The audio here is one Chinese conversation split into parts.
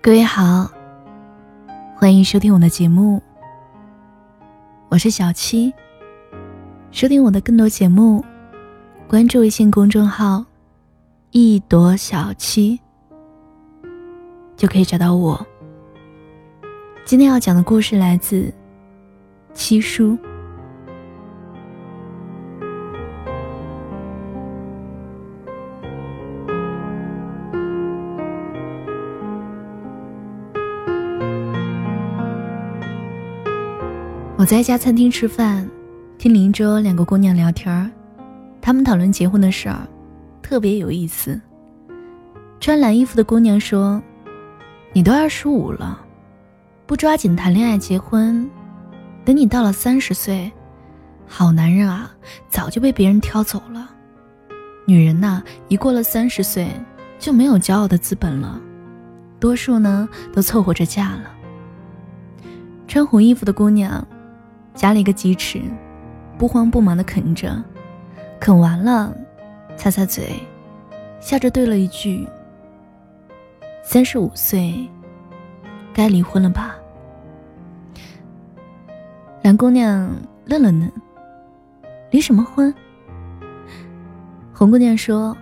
各位好，欢迎收听我的节目，我是小七。收听我的更多节目，关注微信公众号“一朵小七”，就可以找到我。今天要讲的故事来自七叔。我在一家餐厅吃饭，听邻桌两个姑娘聊天儿，她们讨论结婚的事儿，特别有意思。穿蓝衣服的姑娘说：“你都二十五了，不抓紧谈恋爱结婚，等你到了三十岁，好男人啊，早就被别人挑走了。女人呐，一过了三十岁，就没有骄傲的资本了，多数呢都凑合着嫁了。”穿红衣服的姑娘。夹了一个鸡翅，不慌不忙地啃着，啃完了，擦擦嘴，笑着对了一句：“三十五岁，该离婚了吧？”蓝姑娘愣了愣：“离什么婚？”红姑娘说：“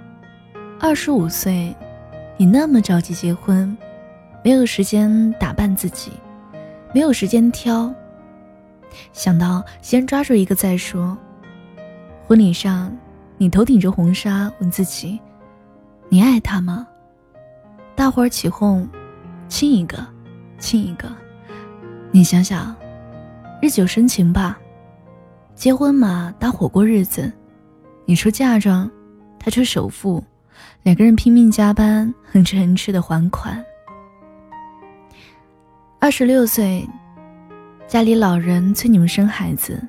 二十五岁，你那么着急结婚，没有时间打扮自己，没有时间挑。”想到先抓住一个再说。婚礼上，你头顶着红纱问自己：“你爱他吗？”大伙儿起哄：“亲一个，亲一个。”你想想，日久生情吧。结婚嘛，搭伙过日子。你出嫁妆，他出首付，两个人拼命加班，哼哧哼哧的还款。二十六岁。家里老人催你们生孩子，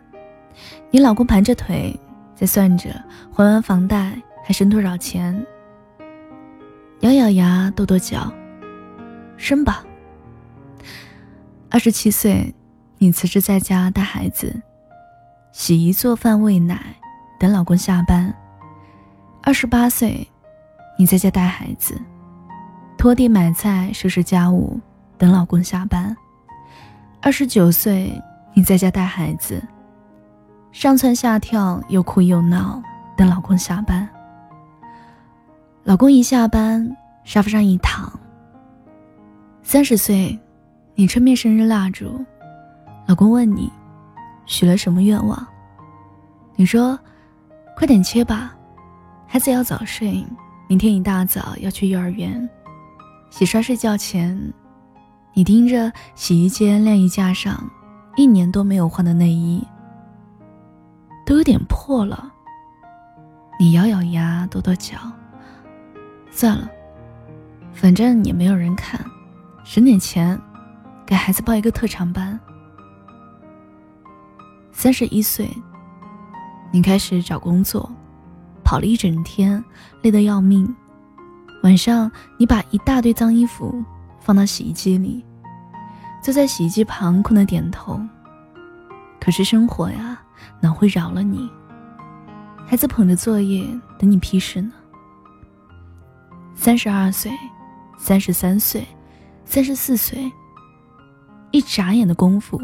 你老公盘着腿在算着还完房贷还剩多少钱，咬咬牙跺跺脚，生吧。二十七岁，你辞职在家带孩子，洗衣做饭喂奶，等老公下班。二十八岁，你在家带孩子，拖地买菜收拾家务，等老公下班。二十九岁，你在家带孩子，上蹿下跳，又哭又闹，等老公下班。老公一下班，沙发上一躺。三十岁，你吹灭生日蜡烛，老公问你，许了什么愿望？你说，快点切吧，孩子要早睡，明天一大早要去幼儿园。洗刷睡觉前。你盯着洗衣间晾衣架上一年多没有换的内衣，都有点破了。你咬咬牙，跺跺脚，算了，反正也没有人看，省点钱，给孩子报一个特长班。三十一岁，你开始找工作，跑了一整天，累得要命。晚上，你把一大堆脏衣服放到洗衣机里。坐在洗衣机旁，困得点头。可是生活呀，哪会饶了你？孩子捧着作业等你批示呢。三十二岁，三十三岁，三十四岁，一眨眼的功夫，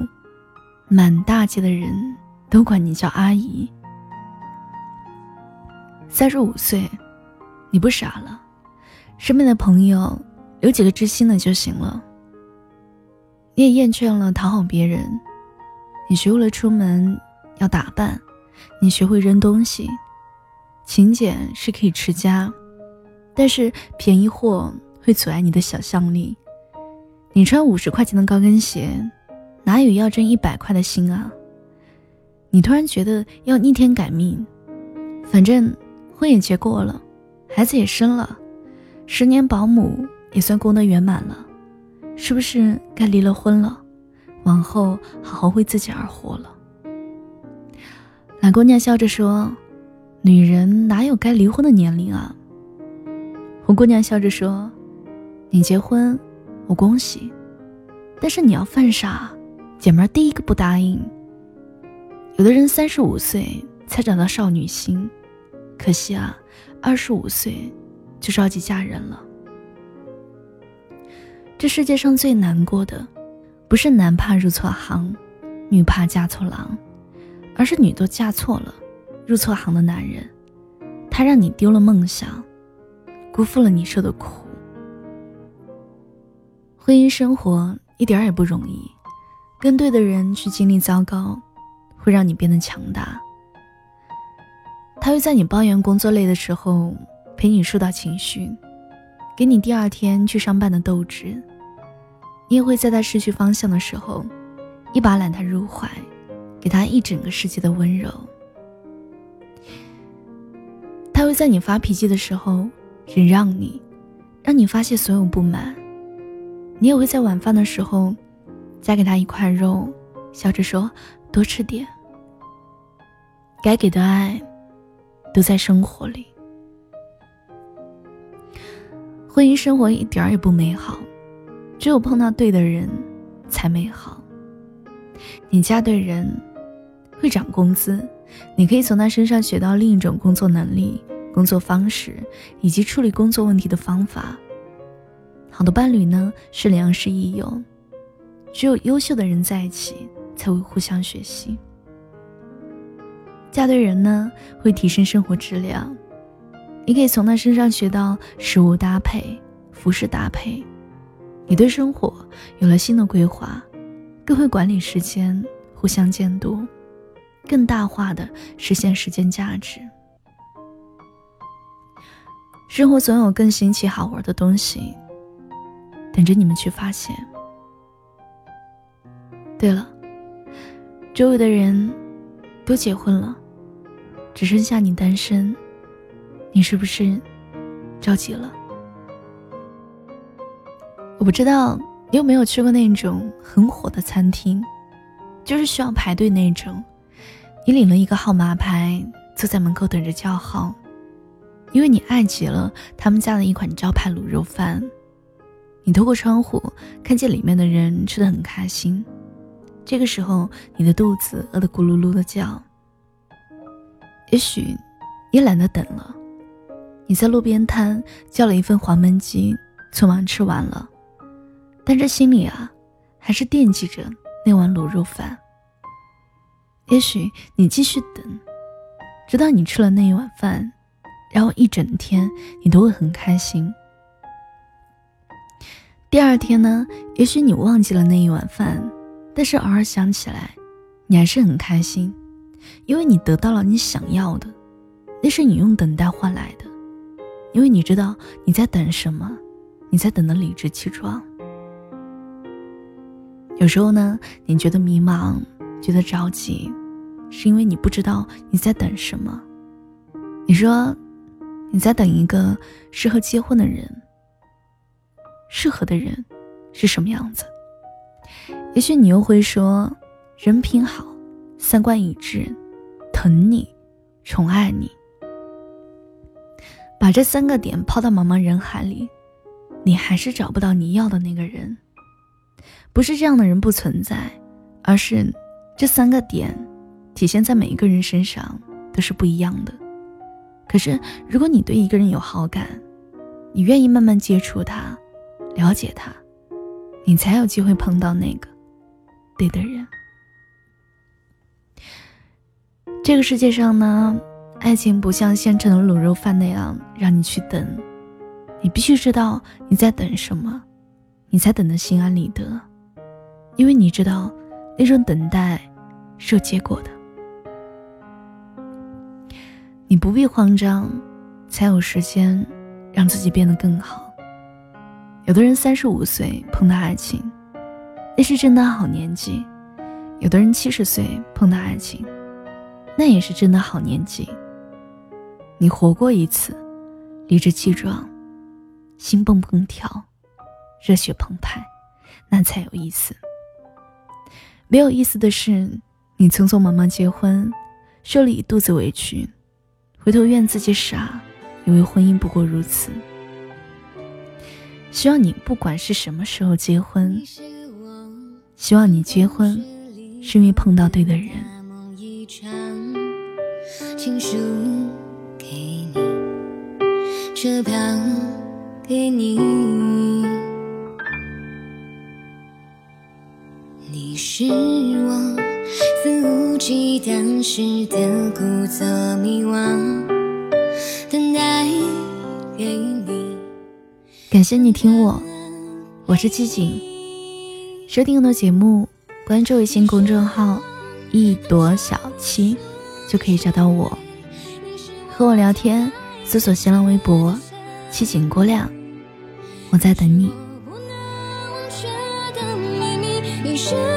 满大街的人都管你叫阿姨。三十五岁，你不傻了，身边的朋友有几个知心的就行了。你也厌倦了讨好别人，你学会了出门要打扮，你学会扔东西，勤俭是可以持家，但是便宜货会阻碍你的想象力。你穿五十块钱的高跟鞋，哪有要挣一百块的心啊？你突然觉得要逆天改命，反正婚也结过了，孩子也生了，十年保姆也算功德圆满了。是不是该离了婚了？往后好好为自己而活了。蓝姑娘笑着说：“女人哪有该离婚的年龄啊？”红姑娘笑着说：“你结婚，我恭喜，但是你要犯傻，姐们儿第一个不答应。有的人三十五岁才找到少女心，可惜啊，二十五岁就着急嫁人了。”这世界上最难过的，不是男怕入错行，女怕嫁错郎，而是女都嫁错了，入错行的男人，他让你丢了梦想，辜负了你受的苦。婚姻生活一点也不容易，跟对的人去经历糟糕，会让你变得强大。他会在你抱怨工作累的时候陪你疏导情绪，给你第二天去上班的斗志。你也会在他失去方向的时候，一把揽他入怀，给他一整个世界的温柔。他会在你发脾气的时候忍让你，让你发泄所有不满。你也会在晚饭的时候，再给他一块肉，笑着说：“多吃点。”该给的爱，都在生活里。婚姻生活一点儿也不美好，只有碰到对的人，才美好。你嫁对人，会涨工资，你可以从他身上学到另一种工作能力、工作方式以及处理工作问题的方法。好的伴侣呢是良师益友，只有优秀的人在一起才会互相学习。嫁对人呢会提升生活质量，你可以从他身上学到食物搭配、服饰搭配，你对生活有了新的规划，更会管理时间，互相监督，更大化的实现时间价值。生活总有更新奇好玩的东西。等着你们去发现。对了，周围的人都结婚了，只剩下你单身，你是不是着急了？我不知道你有没有去过那种很火的餐厅，就是需要排队那种。你领了一个号码牌，坐在门口等着叫号，因为你爱极了他们家的一款招牌卤肉饭。你透过窗户看见里面的人吃的很开心，这个时候你的肚子饿得咕噜噜的叫。也许也懒得等了，你在路边摊叫了一份黄焖鸡，匆忙吃完了，但这心里啊，还是惦记着那碗卤肉饭。也许你继续等，直到你吃了那一碗饭，然后一整天你都会很开心。第二天呢？也许你忘记了那一碗饭，但是偶尔想起来，你还是很开心，因为你得到了你想要的，那是你用等待换来的，因为你知道你在等什么，你在等的理直气壮。有时候呢，你觉得迷茫，觉得着急，是因为你不知道你在等什么。你说你在等一个适合结婚的人。适合的人是什么样子？也许你又会说，人品好，三观一致，疼你，宠爱你。把这三个点抛到茫茫人海里，你还是找不到你要的那个人。不是这样的人不存在，而是这三个点体现在每一个人身上都是不一样的。可是，如果你对一个人有好感，你愿意慢慢接触他。了解他，你才有机会碰到那个对的人。这个世界上呢，爱情不像现成的卤肉饭那样让你去等，你必须知道你在等什么，你才等得心安理得，因为你知道那种等待是有结果的。你不必慌张，才有时间让自己变得更好。有的人三十五岁碰到爱情，那是真的好年纪；有的人七十岁碰到爱情，那也是真的好年纪。你活过一次，理直气壮，心蹦蹦跳，热血澎湃，那才有意思。没有意思的是，你匆匆忙忙结婚，受了一肚子委屈，回头怨自己傻，以为婚姻不过如此。希望你不管是什么时候结婚，希望你结婚是因为碰到对的人。情书给你，车票给你，你是我肆无忌惮时的故作迷惘，等待给你。感谢你听我，我是季景。收听更多节目，关注微信公众号“一朵小七”，就可以找到我。和我聊天，搜索新浪微博“七景郭亮”，我在等你。是。